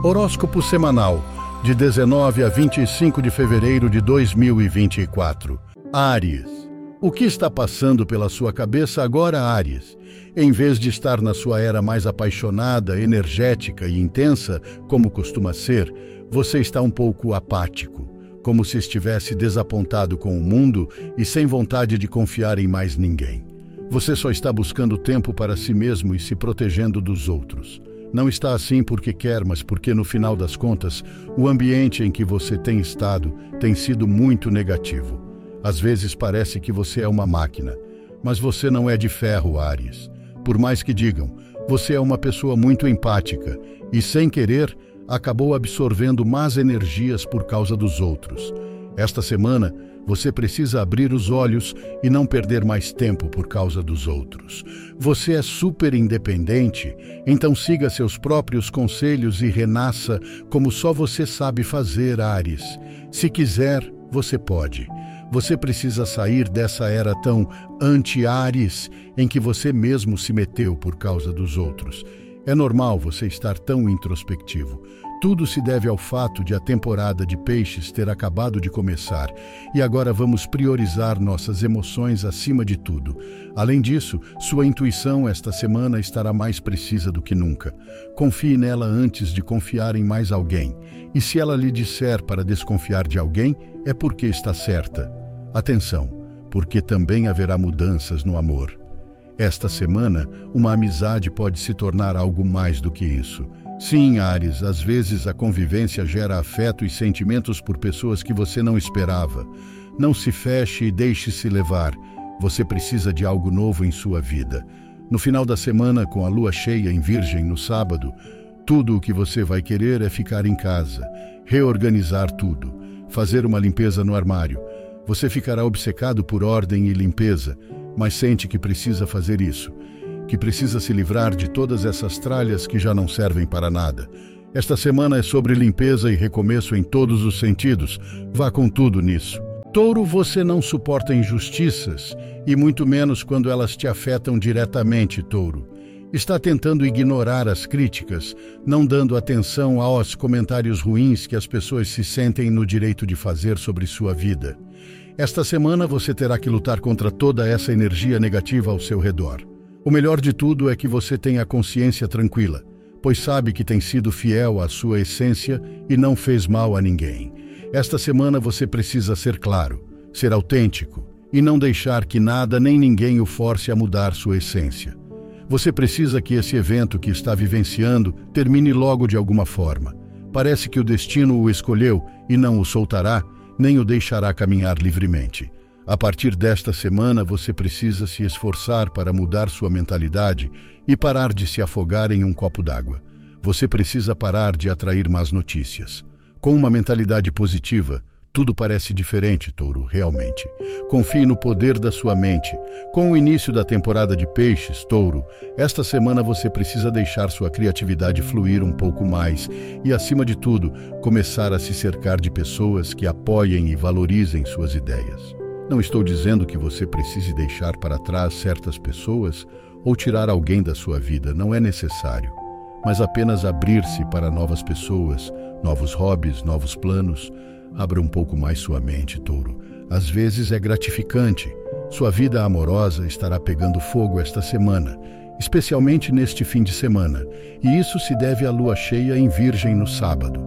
Horóscopo semanal de 19 a 25 de fevereiro de 2024. Áries. O que está passando pela sua cabeça agora, Áries? Em vez de estar na sua era mais apaixonada, energética e intensa, como costuma ser, você está um pouco apático, como se estivesse desapontado com o mundo e sem vontade de confiar em mais ninguém. Você só está buscando tempo para si mesmo e se protegendo dos outros. Não está assim porque quer, mas porque no final das contas, o ambiente em que você tem estado tem sido muito negativo. Às vezes parece que você é uma máquina, mas você não é de ferro, Ares. Por mais que digam, você é uma pessoa muito empática e, sem querer, acabou absorvendo más energias por causa dos outros. Esta semana, você precisa abrir os olhos e não perder mais tempo por causa dos outros. Você é super independente, então siga seus próprios conselhos e renasça como só você sabe fazer, Ares. Se quiser, você pode. Você precisa sair dessa era tão anti-Ares em que você mesmo se meteu por causa dos outros. É normal você estar tão introspectivo. Tudo se deve ao fato de a temporada de peixes ter acabado de começar e agora vamos priorizar nossas emoções acima de tudo. Além disso, sua intuição esta semana estará mais precisa do que nunca. Confie nela antes de confiar em mais alguém. E se ela lhe disser para desconfiar de alguém, é porque está certa. Atenção, porque também haverá mudanças no amor. Esta semana, uma amizade pode se tornar algo mais do que isso. Sim, Ares, às vezes a convivência gera afeto e sentimentos por pessoas que você não esperava. Não se feche e deixe-se levar. Você precisa de algo novo em sua vida. No final da semana, com a lua cheia em Virgem no sábado, tudo o que você vai querer é ficar em casa, reorganizar tudo, fazer uma limpeza no armário. Você ficará obcecado por ordem e limpeza, mas sente que precisa fazer isso que precisa se livrar de todas essas tralhas que já não servem para nada. Esta semana é sobre limpeza e recomeço em todos os sentidos. Vá com tudo nisso. Touro, você não suporta injustiças, e muito menos quando elas te afetam diretamente, Touro. Está tentando ignorar as críticas, não dando atenção aos comentários ruins que as pessoas se sentem no direito de fazer sobre sua vida. Esta semana você terá que lutar contra toda essa energia negativa ao seu redor. O melhor de tudo é que você tenha a consciência tranquila, pois sabe que tem sido fiel à sua essência e não fez mal a ninguém. Esta semana você precisa ser claro, ser autêntico e não deixar que nada nem ninguém o force a mudar sua essência. Você precisa que esse evento que está vivenciando termine logo de alguma forma. Parece que o destino o escolheu e não o soltará, nem o deixará caminhar livremente. A partir desta semana, você precisa se esforçar para mudar sua mentalidade e parar de se afogar em um copo d'água. Você precisa parar de atrair más notícias. Com uma mentalidade positiva, tudo parece diferente, touro, realmente. Confie no poder da sua mente. Com o início da temporada de peixes, touro, esta semana você precisa deixar sua criatividade fluir um pouco mais e, acima de tudo, começar a se cercar de pessoas que apoiem e valorizem suas ideias. Não estou dizendo que você precise deixar para trás certas pessoas ou tirar alguém da sua vida, não é necessário. Mas apenas abrir-se para novas pessoas, novos hobbies, novos planos. Abra um pouco mais sua mente, touro. Às vezes é gratificante. Sua vida amorosa estará pegando fogo esta semana, especialmente neste fim de semana, e isso se deve à lua cheia em Virgem no sábado.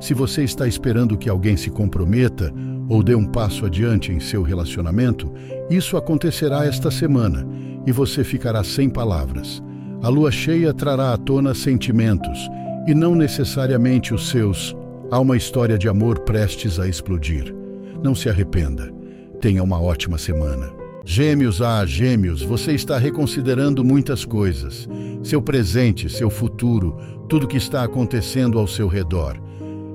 Se você está esperando que alguém se comprometa, ou dê um passo adiante em seu relacionamento, isso acontecerá esta semana e você ficará sem palavras. A lua cheia trará à tona sentimentos e não necessariamente os seus. Há uma história de amor prestes a explodir. Não se arrependa. Tenha uma ótima semana. Gêmeos, ah, gêmeos, você está reconsiderando muitas coisas. Seu presente, seu futuro, tudo que está acontecendo ao seu redor.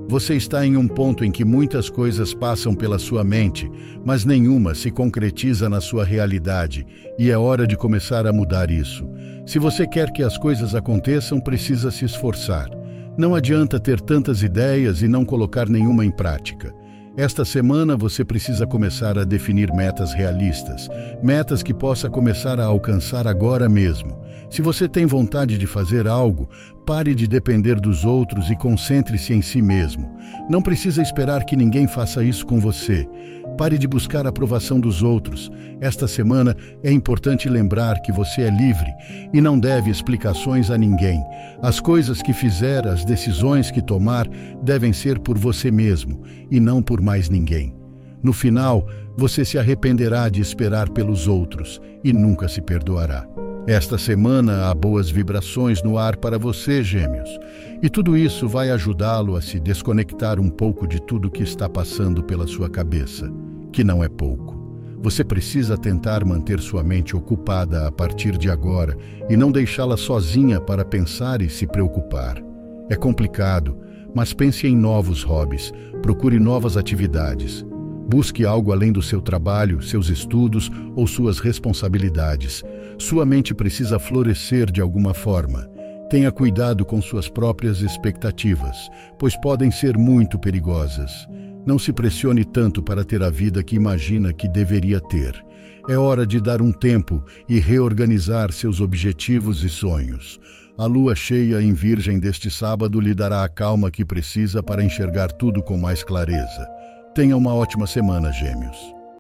Você está em um ponto em que muitas coisas passam pela sua mente, mas nenhuma se concretiza na sua realidade, e é hora de começar a mudar isso. Se você quer que as coisas aconteçam, precisa se esforçar. Não adianta ter tantas ideias e não colocar nenhuma em prática. Esta semana você precisa começar a definir metas realistas, metas que possa começar a alcançar agora mesmo. Se você tem vontade de fazer algo, pare de depender dos outros e concentre-se em si mesmo. Não precisa esperar que ninguém faça isso com você. Pare de buscar a aprovação dos outros. Esta semana é importante lembrar que você é livre e não deve explicações a ninguém. As coisas que fizer, as decisões que tomar, devem ser por você mesmo e não por mais ninguém. No final, você se arrependerá de esperar pelos outros e nunca se perdoará. Esta semana há boas vibrações no ar para você, Gêmeos, e tudo isso vai ajudá-lo a se desconectar um pouco de tudo que está passando pela sua cabeça, que não é pouco. Você precisa tentar manter sua mente ocupada a partir de agora e não deixá-la sozinha para pensar e se preocupar. É complicado, mas pense em novos hobbies, procure novas atividades. Busque algo além do seu trabalho, seus estudos ou suas responsabilidades. Sua mente precisa florescer de alguma forma. Tenha cuidado com suas próprias expectativas, pois podem ser muito perigosas. Não se pressione tanto para ter a vida que imagina que deveria ter. É hora de dar um tempo e reorganizar seus objetivos e sonhos. A lua cheia em Virgem deste sábado lhe dará a calma que precisa para enxergar tudo com mais clareza. Tenha uma ótima semana, Gêmeos.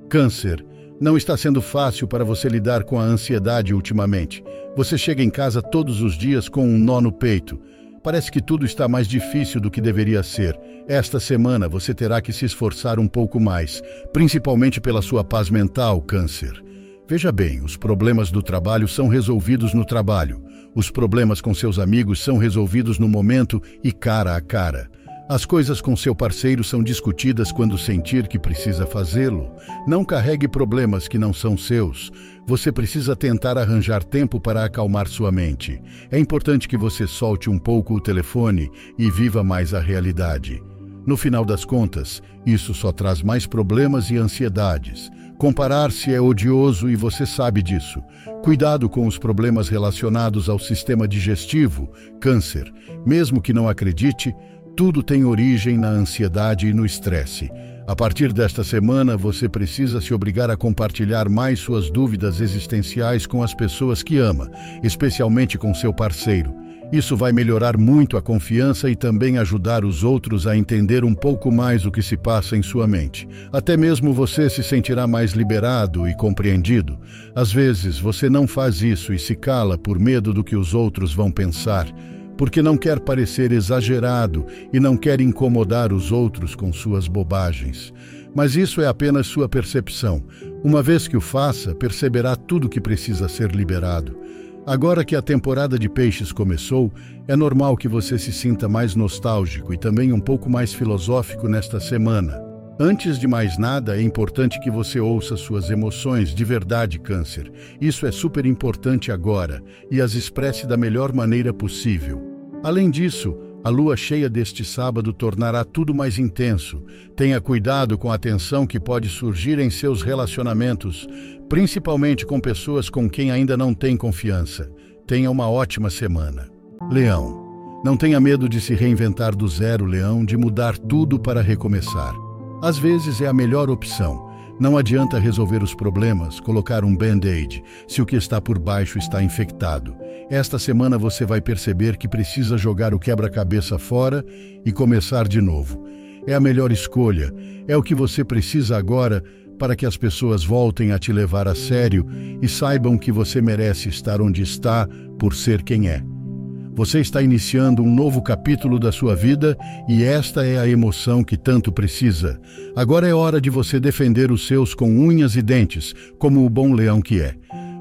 Câncer. Não está sendo fácil para você lidar com a ansiedade ultimamente. Você chega em casa todos os dias com um nó no peito. Parece que tudo está mais difícil do que deveria ser. Esta semana você terá que se esforçar um pouco mais, principalmente pela sua paz mental, Câncer. Veja bem, os problemas do trabalho são resolvidos no trabalho. Os problemas com seus amigos são resolvidos no momento e cara a cara. As coisas com seu parceiro são discutidas quando sentir que precisa fazê-lo. Não carregue problemas que não são seus. Você precisa tentar arranjar tempo para acalmar sua mente. É importante que você solte um pouco o telefone e viva mais a realidade. No final das contas, isso só traz mais problemas e ansiedades. Comparar-se é odioso e você sabe disso. Cuidado com os problemas relacionados ao sistema digestivo, câncer. Mesmo que não acredite, tudo tem origem na ansiedade e no estresse. A partir desta semana, você precisa se obrigar a compartilhar mais suas dúvidas existenciais com as pessoas que ama, especialmente com seu parceiro. Isso vai melhorar muito a confiança e também ajudar os outros a entender um pouco mais o que se passa em sua mente. Até mesmo você se sentirá mais liberado e compreendido. Às vezes, você não faz isso e se cala por medo do que os outros vão pensar porque não quer parecer exagerado e não quer incomodar os outros com suas bobagens. Mas isso é apenas sua percepção. Uma vez que o faça, perceberá tudo que precisa ser liberado. Agora que a temporada de peixes começou, é normal que você se sinta mais nostálgico e também um pouco mais filosófico nesta semana. Antes de mais nada, é importante que você ouça suas emoções de verdade, Câncer. Isso é super importante agora e as expresse da melhor maneira possível. Além disso, a lua cheia deste sábado tornará tudo mais intenso. Tenha cuidado com a tensão que pode surgir em seus relacionamentos, principalmente com pessoas com quem ainda não tem confiança. Tenha uma ótima semana. Leão. Não tenha medo de se reinventar do zero, Leão, de mudar tudo para recomeçar. Às vezes é a melhor opção. Não adianta resolver os problemas, colocar um band-aid, se o que está por baixo está infectado. Esta semana você vai perceber que precisa jogar o quebra-cabeça fora e começar de novo. É a melhor escolha, é o que você precisa agora para que as pessoas voltem a te levar a sério e saibam que você merece estar onde está por ser quem é. Você está iniciando um novo capítulo da sua vida e esta é a emoção que tanto precisa. Agora é hora de você defender os seus com unhas e dentes, como o bom leão que é.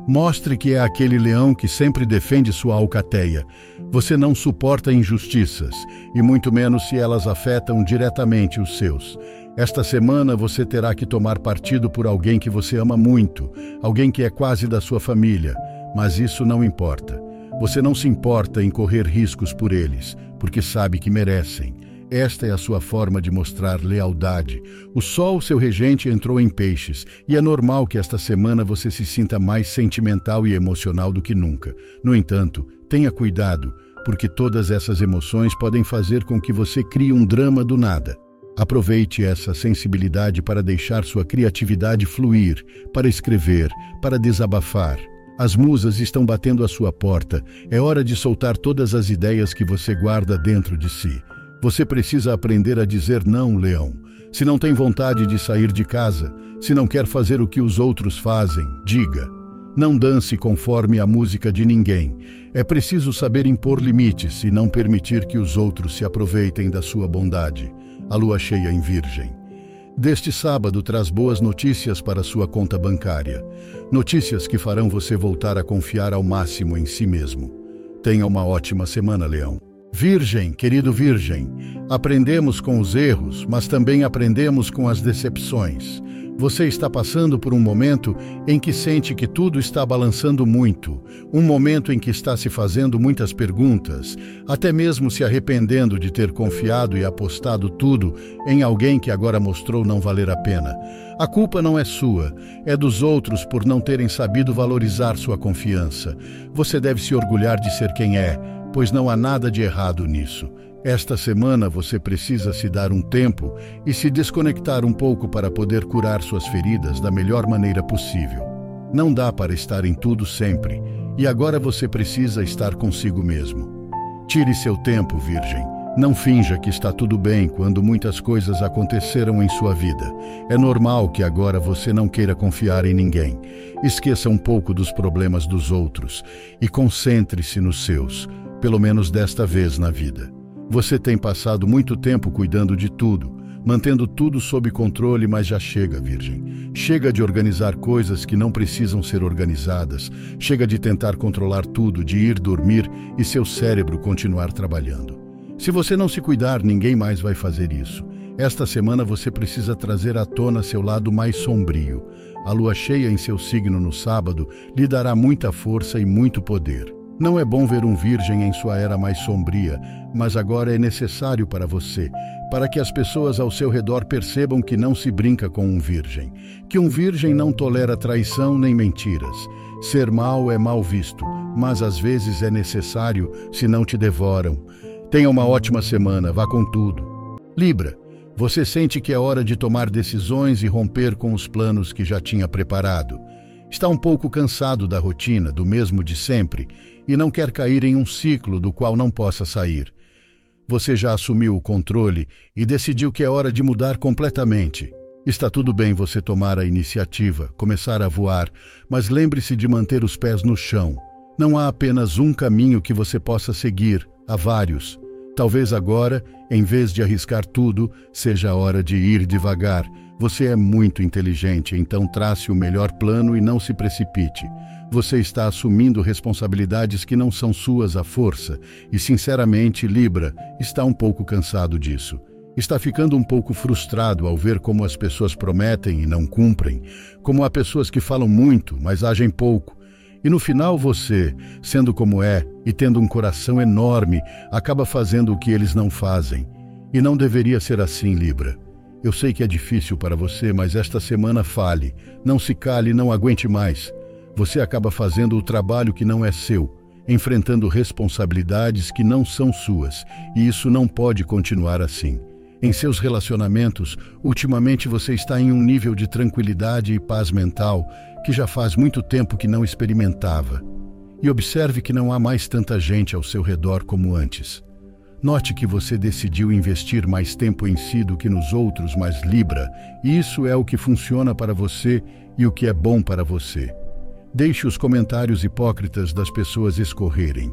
Mostre que é aquele leão que sempre defende sua alcateia. Você não suporta injustiças, e muito menos se elas afetam diretamente os seus. Esta semana você terá que tomar partido por alguém que você ama muito, alguém que é quase da sua família, mas isso não importa. Você não se importa em correr riscos por eles, porque sabe que merecem. Esta é a sua forma de mostrar lealdade. O Sol, seu regente, entrou em peixes, e é normal que esta semana você se sinta mais sentimental e emocional do que nunca. No entanto, tenha cuidado, porque todas essas emoções podem fazer com que você crie um drama do nada. Aproveite essa sensibilidade para deixar sua criatividade fluir, para escrever, para desabafar. As musas estão batendo à sua porta. É hora de soltar todas as ideias que você guarda dentro de si. Você precisa aprender a dizer não, leão. Se não tem vontade de sair de casa, se não quer fazer o que os outros fazem, diga. Não dance conforme a música de ninguém. É preciso saber impor limites e não permitir que os outros se aproveitem da sua bondade. A lua cheia em Virgem. Deste sábado traz boas notícias para sua conta bancária. Notícias que farão você voltar a confiar ao máximo em si mesmo. Tenha uma ótima semana, Leão. Virgem, querido Virgem, aprendemos com os erros, mas também aprendemos com as decepções. Você está passando por um momento em que sente que tudo está balançando muito, um momento em que está se fazendo muitas perguntas, até mesmo se arrependendo de ter confiado e apostado tudo em alguém que agora mostrou não valer a pena. A culpa não é sua, é dos outros por não terem sabido valorizar sua confiança. Você deve se orgulhar de ser quem é, pois não há nada de errado nisso. Esta semana você precisa se dar um tempo e se desconectar um pouco para poder curar suas feridas da melhor maneira possível. Não dá para estar em tudo sempre, e agora você precisa estar consigo mesmo. Tire seu tempo, Virgem. Não finja que está tudo bem quando muitas coisas aconteceram em sua vida. É normal que agora você não queira confiar em ninguém. Esqueça um pouco dos problemas dos outros e concentre-se nos seus, pelo menos desta vez na vida. Você tem passado muito tempo cuidando de tudo, mantendo tudo sob controle, mas já chega, Virgem. Chega de organizar coisas que não precisam ser organizadas. Chega de tentar controlar tudo, de ir dormir e seu cérebro continuar trabalhando. Se você não se cuidar, ninguém mais vai fazer isso. Esta semana você precisa trazer à tona seu lado mais sombrio. A lua cheia em seu signo no sábado lhe dará muita força e muito poder. Não é bom ver um virgem em sua era mais sombria, mas agora é necessário para você, para que as pessoas ao seu redor percebam que não se brinca com um virgem, que um virgem não tolera traição nem mentiras. Ser mal é mal visto, mas às vezes é necessário, se não te devoram. Tenha uma ótima semana, vá com tudo. Libra, você sente que é hora de tomar decisões e romper com os planos que já tinha preparado. Está um pouco cansado da rotina, do mesmo de sempre e não quer cair em um ciclo do qual não possa sair. Você já assumiu o controle e decidiu que é hora de mudar completamente. Está tudo bem você tomar a iniciativa, começar a voar, mas lembre-se de manter os pés no chão. Não há apenas um caminho que você possa seguir, há vários. Talvez agora, em vez de arriscar tudo, seja a hora de ir devagar. Você é muito inteligente, então trace o melhor plano e não se precipite. Você está assumindo responsabilidades que não são suas à força e, sinceramente, Libra está um pouco cansado disso. Está ficando um pouco frustrado ao ver como as pessoas prometem e não cumprem, como há pessoas que falam muito, mas agem pouco. E no final você, sendo como é e tendo um coração enorme, acaba fazendo o que eles não fazem. E não deveria ser assim, Libra. Eu sei que é difícil para você, mas esta semana fale. Não se cale, não aguente mais você acaba fazendo o trabalho que não é seu, enfrentando responsabilidades que não são suas, e isso não pode continuar assim. Em seus relacionamentos, ultimamente você está em um nível de tranquilidade e paz mental que já faz muito tempo que não experimentava. E observe que não há mais tanta gente ao seu redor como antes. Note que você decidiu investir mais tempo em si do que nos outros, mas Libra, isso é o que funciona para você e o que é bom para você. Deixe os comentários hipócritas das pessoas escorrerem.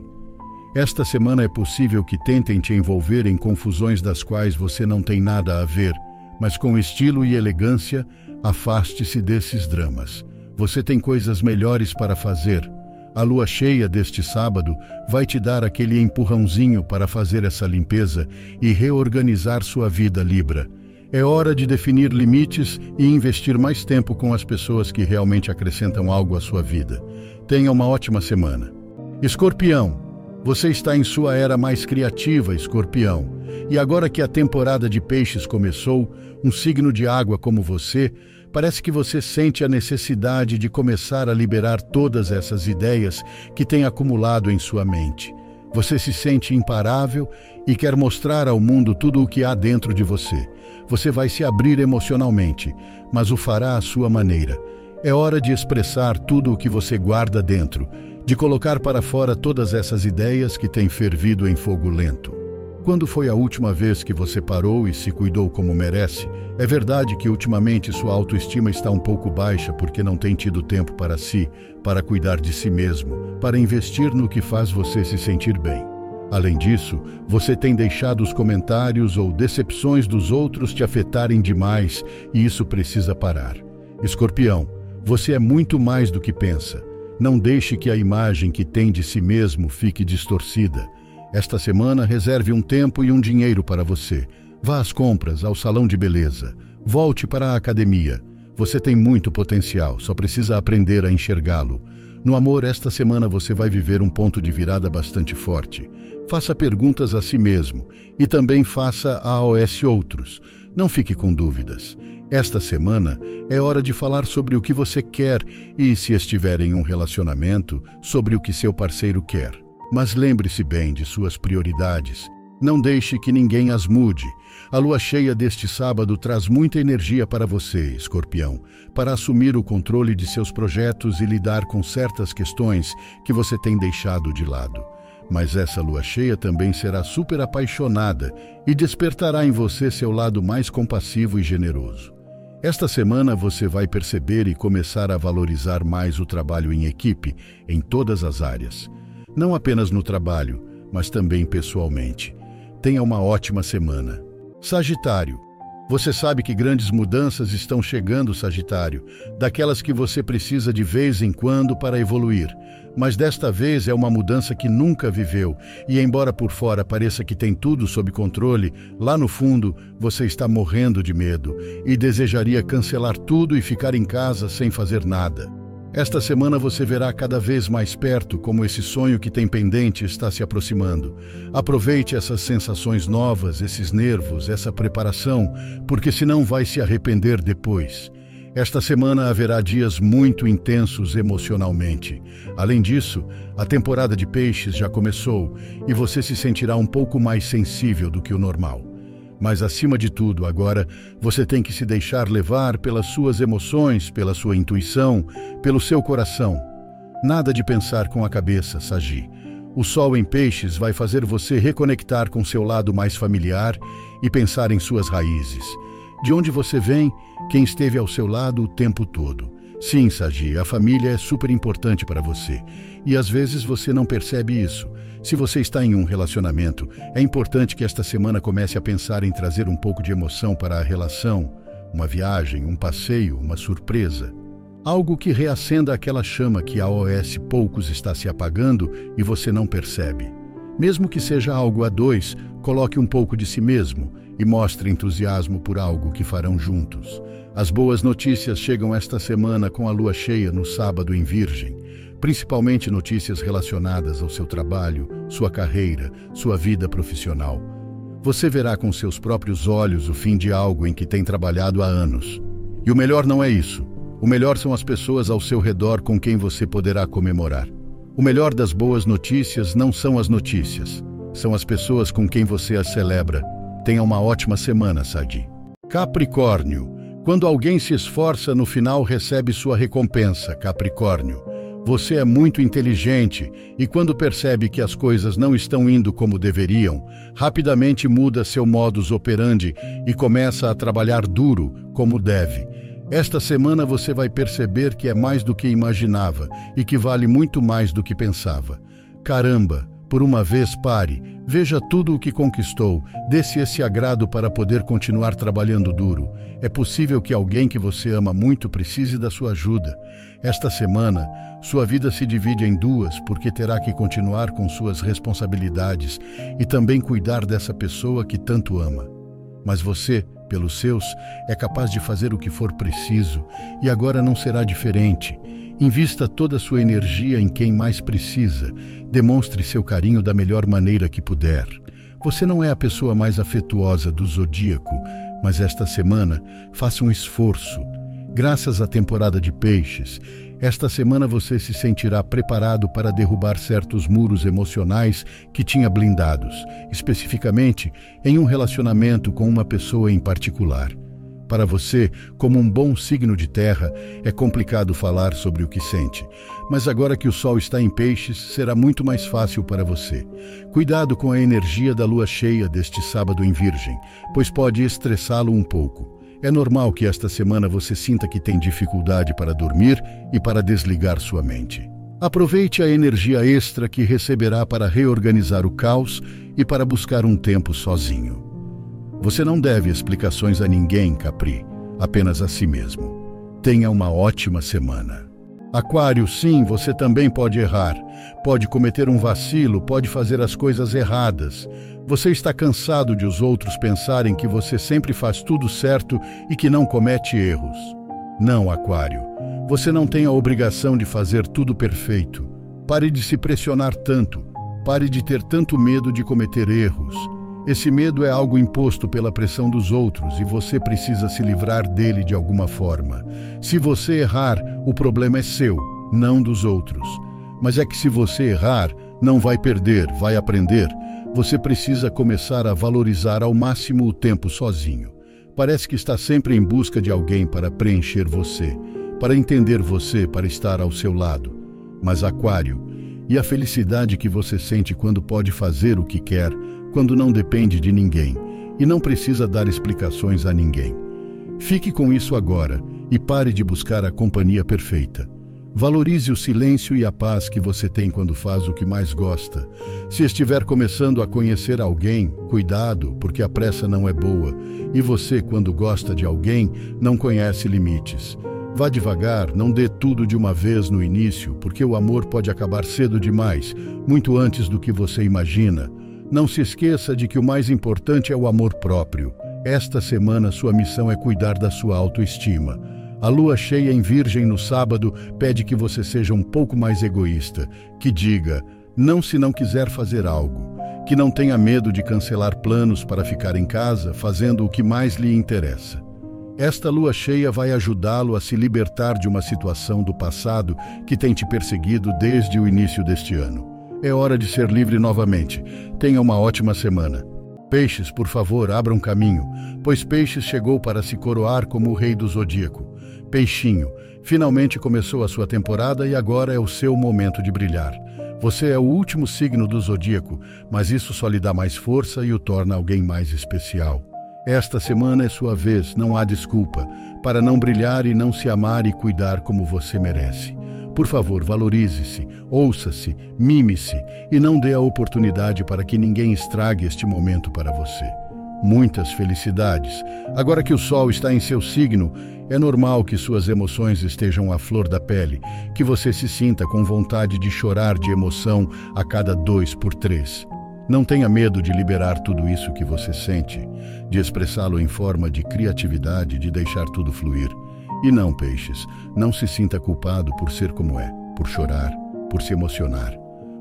Esta semana é possível que tentem te envolver em confusões das quais você não tem nada a ver, mas com estilo e elegância, afaste-se desses dramas. Você tem coisas melhores para fazer. A lua cheia deste sábado vai te dar aquele empurrãozinho para fazer essa limpeza e reorganizar sua vida, Libra. É hora de definir limites e investir mais tempo com as pessoas que realmente acrescentam algo à sua vida. Tenha uma ótima semana. Escorpião, você está em sua era mais criativa, Escorpião. E agora que a temporada de peixes começou, um signo de água como você, parece que você sente a necessidade de começar a liberar todas essas ideias que tem acumulado em sua mente. Você se sente imparável e quer mostrar ao mundo tudo o que há dentro de você. Você vai se abrir emocionalmente, mas o fará à sua maneira. É hora de expressar tudo o que você guarda dentro, de colocar para fora todas essas ideias que têm fervido em fogo lento. Quando foi a última vez que você parou e se cuidou como merece? É verdade que ultimamente sua autoestima está um pouco baixa porque não tem tido tempo para si, para cuidar de si mesmo, para investir no que faz você se sentir bem. Além disso, você tem deixado os comentários ou decepções dos outros te afetarem demais e isso precisa parar. Escorpião, você é muito mais do que pensa. Não deixe que a imagem que tem de si mesmo fique distorcida. Esta semana, reserve um tempo e um dinheiro para você. Vá às compras, ao salão de beleza. Volte para a academia. Você tem muito potencial, só precisa aprender a enxergá-lo. No amor, esta semana você vai viver um ponto de virada bastante forte. Faça perguntas a si mesmo e também faça a AOS outros. Não fique com dúvidas. Esta semana é hora de falar sobre o que você quer e, se estiver em um relacionamento, sobre o que seu parceiro quer. Mas lembre-se bem de suas prioridades. Não deixe que ninguém as mude. A lua cheia deste sábado traz muita energia para você, escorpião, para assumir o controle de seus projetos e lidar com certas questões que você tem deixado de lado. Mas essa lua cheia também será super apaixonada e despertará em você seu lado mais compassivo e generoso. Esta semana você vai perceber e começar a valorizar mais o trabalho em equipe, em todas as áreas não apenas no trabalho, mas também pessoalmente. Tenha uma ótima semana. Sagitário. Você sabe que grandes mudanças estão chegando, Sagitário, daquelas que você precisa de vez em quando para evoluir. Mas desta vez é uma mudança que nunca viveu, e embora por fora pareça que tem tudo sob controle, lá no fundo você está morrendo de medo e desejaria cancelar tudo e ficar em casa sem fazer nada. Esta semana você verá cada vez mais perto como esse sonho que tem pendente está se aproximando. Aproveite essas sensações novas, esses nervos, essa preparação, porque senão vai se arrepender depois. Esta semana haverá dias muito intensos emocionalmente. Além disso, a temporada de peixes já começou e você se sentirá um pouco mais sensível do que o normal. Mas acima de tudo, agora, você tem que se deixar levar pelas suas emoções, pela sua intuição, pelo seu coração. Nada de pensar com a cabeça, Sagi. O sol em peixes vai fazer você reconectar com seu lado mais familiar e pensar em suas raízes. De onde você vem, quem esteve ao seu lado o tempo todo. Sim, Sagi, a família é super importante para você. E às vezes você não percebe isso. Se você está em um relacionamento, é importante que esta semana comece a pensar em trazer um pouco de emoção para a relação, uma viagem, um passeio, uma surpresa. Algo que reacenda aquela chama que a OS poucos está se apagando e você não percebe. Mesmo que seja algo a dois, coloque um pouco de si mesmo e mostre entusiasmo por algo que farão juntos. As boas notícias chegam esta semana com a lua cheia no sábado em Virgem principalmente notícias relacionadas ao seu trabalho, sua carreira, sua vida profissional. Você verá com seus próprios olhos o fim de algo em que tem trabalhado há anos. E o melhor não é isso. O melhor são as pessoas ao seu redor com quem você poderá comemorar. O melhor das boas notícias não são as notícias, são as pessoas com quem você as celebra. Tenha uma ótima semana, Sadi. Capricórnio. Quando alguém se esforça, no final recebe sua recompensa, Capricórnio. Você é muito inteligente e, quando percebe que as coisas não estão indo como deveriam, rapidamente muda seu modus operandi e começa a trabalhar duro, como deve. Esta semana você vai perceber que é mais do que imaginava e que vale muito mais do que pensava. Caramba! Por uma vez, pare, veja tudo o que conquistou, dê-se esse agrado para poder continuar trabalhando duro. É possível que alguém que você ama muito precise da sua ajuda. Esta semana, sua vida se divide em duas, porque terá que continuar com suas responsabilidades e também cuidar dessa pessoa que tanto ama. Mas você, pelos seus, é capaz de fazer o que for preciso e agora não será diferente. Invista toda a sua energia em quem mais precisa. Demonstre seu carinho da melhor maneira que puder. Você não é a pessoa mais afetuosa do zodíaco, mas esta semana faça um esforço. Graças à temporada de peixes, esta semana você se sentirá preparado para derrubar certos muros emocionais que tinha blindados, especificamente em um relacionamento com uma pessoa em particular. Para você, como um bom signo de terra, é complicado falar sobre o que sente, mas agora que o Sol está em Peixes, será muito mais fácil para você. Cuidado com a energia da lua cheia deste sábado em Virgem, pois pode estressá-lo um pouco. É normal que esta semana você sinta que tem dificuldade para dormir e para desligar sua mente. Aproveite a energia extra que receberá para reorganizar o caos e para buscar um tempo sozinho. Você não deve explicações a ninguém, Capri, apenas a si mesmo. Tenha uma ótima semana. Aquário, sim, você também pode errar. Pode cometer um vacilo, pode fazer as coisas erradas. Você está cansado de os outros pensarem que você sempre faz tudo certo e que não comete erros. Não, Aquário. Você não tem a obrigação de fazer tudo perfeito. Pare de se pressionar tanto. Pare de ter tanto medo de cometer erros. Esse medo é algo imposto pela pressão dos outros e você precisa se livrar dele de alguma forma. Se você errar, o problema é seu, não dos outros. Mas é que se você errar, não vai perder, vai aprender. Você precisa começar a valorizar ao máximo o tempo sozinho. Parece que está sempre em busca de alguém para preencher você, para entender você, para estar ao seu lado. Mas, Aquário, e a felicidade que você sente quando pode fazer o que quer, quando não depende de ninguém e não precisa dar explicações a ninguém. Fique com isso agora e pare de buscar a companhia perfeita. Valorize o silêncio e a paz que você tem quando faz o que mais gosta. Se estiver começando a conhecer alguém, cuidado, porque a pressa não é boa. E você, quando gosta de alguém, não conhece limites. Vá devagar, não dê tudo de uma vez no início, porque o amor pode acabar cedo demais, muito antes do que você imagina. Não se esqueça de que o mais importante é o amor próprio. Esta semana sua missão é cuidar da sua autoestima. A lua cheia em Virgem no sábado pede que você seja um pouco mais egoísta, que diga não se não quiser fazer algo, que não tenha medo de cancelar planos para ficar em casa fazendo o que mais lhe interessa. Esta lua cheia vai ajudá-lo a se libertar de uma situação do passado que tem te perseguido desde o início deste ano. É hora de ser livre novamente. Tenha uma ótima semana. Peixes, por favor, abram caminho, pois Peixes chegou para se coroar como o rei do zodíaco. Peixinho, finalmente começou a sua temporada e agora é o seu momento de brilhar. Você é o último signo do zodíaco, mas isso só lhe dá mais força e o torna alguém mais especial. Esta semana é sua vez, não há desculpa, para não brilhar e não se amar e cuidar como você merece. Por favor, valorize-se, ouça-se, mime-se e não dê a oportunidade para que ninguém estrague este momento para você. Muitas felicidades. Agora que o sol está em seu signo, é normal que suas emoções estejam à flor da pele, que você se sinta com vontade de chorar de emoção a cada dois por três. Não tenha medo de liberar tudo isso que você sente, de expressá-lo em forma de criatividade, de deixar tudo fluir. E não, peixes, não se sinta culpado por ser como é, por chorar, por se emocionar.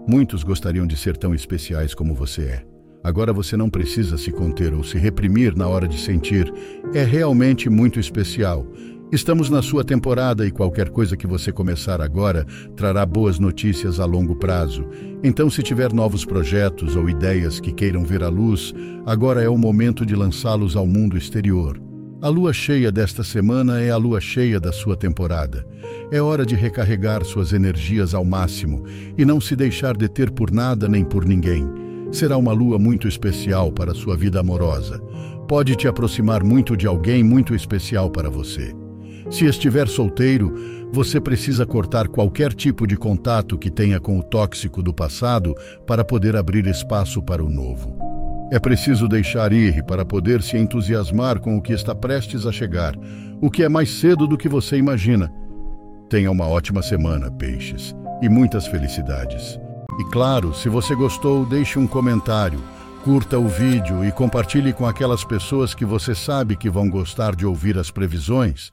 Muitos gostariam de ser tão especiais como você é. Agora você não precisa se conter ou se reprimir na hora de sentir. É realmente muito especial. Estamos na sua temporada e qualquer coisa que você começar agora trará boas notícias a longo prazo. Então, se tiver novos projetos ou ideias que queiram ver à luz, agora é o momento de lançá-los ao mundo exterior. A lua cheia desta semana é a lua cheia da sua temporada. É hora de recarregar suas energias ao máximo e não se deixar deter por nada nem por ninguém. Será uma lua muito especial para sua vida amorosa. Pode te aproximar muito de alguém muito especial para você. Se estiver solteiro, você precisa cortar qualquer tipo de contato que tenha com o tóxico do passado para poder abrir espaço para o novo. É preciso deixar ir para poder se entusiasmar com o que está prestes a chegar, o que é mais cedo do que você imagina. Tenha uma ótima semana, peixes, e muitas felicidades. E claro, se você gostou, deixe um comentário, curta o vídeo e compartilhe com aquelas pessoas que você sabe que vão gostar de ouvir as previsões